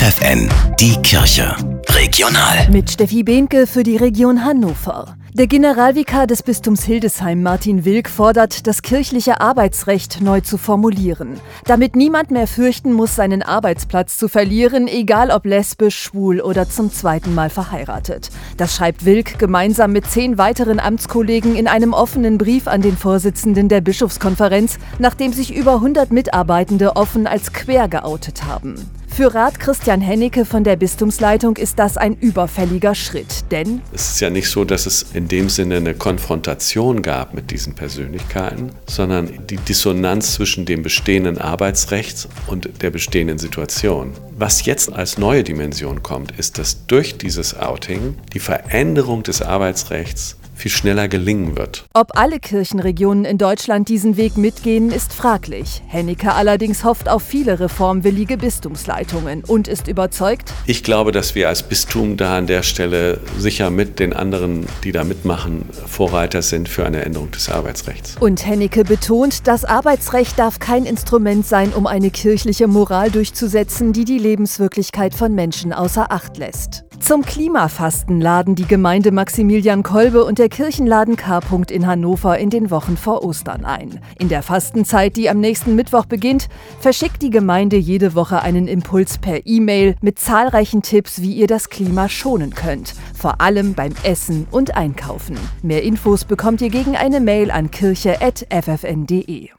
FFN, die Kirche. Regional. Mit Steffi Behnke für die Region Hannover. Der Generalvikar des Bistums Hildesheim, Martin Wilk, fordert, das kirchliche Arbeitsrecht neu zu formulieren. Damit niemand mehr fürchten muss, seinen Arbeitsplatz zu verlieren, egal ob lesbisch, schwul oder zum zweiten Mal verheiratet. Das schreibt Wilk gemeinsam mit zehn weiteren Amtskollegen in einem offenen Brief an den Vorsitzenden der Bischofskonferenz, nachdem sich über 100 Mitarbeitende offen als quer geoutet haben. Für Rat Christian Hennecke von der Bistumsleitung ist das ein überfälliger Schritt, denn es ist ja nicht so, dass es in dem Sinne eine Konfrontation gab mit diesen Persönlichkeiten, sondern die Dissonanz zwischen dem bestehenden Arbeitsrecht und der bestehenden Situation. Was jetzt als neue Dimension kommt, ist, dass durch dieses Outing die Veränderung des Arbeitsrechts viel schneller gelingen wird. Ob alle Kirchenregionen in Deutschland diesen Weg mitgehen, ist fraglich. Hennecke allerdings hofft auf viele reformwillige Bistumsleitungen und ist überzeugt. Ich glaube, dass wir als Bistum da an der Stelle sicher mit den anderen, die da mitmachen, Vorreiter sind für eine Änderung des Arbeitsrechts. Und Hennecke betont, das Arbeitsrecht darf kein Instrument sein, um eine kirchliche Moral durchzusetzen, die die Lebenswirklichkeit von Menschen außer Acht lässt. Zum Klimafasten laden die Gemeinde Maximilian Kolbe und der Kirchenladen K. in Hannover in den Wochen vor Ostern ein. In der Fastenzeit, die am nächsten Mittwoch beginnt, verschickt die Gemeinde jede Woche einen Impuls per E-Mail mit zahlreichen Tipps, wie ihr das Klima schonen könnt. Vor allem beim Essen und Einkaufen. Mehr Infos bekommt ihr gegen eine Mail an kirche.ffn.de.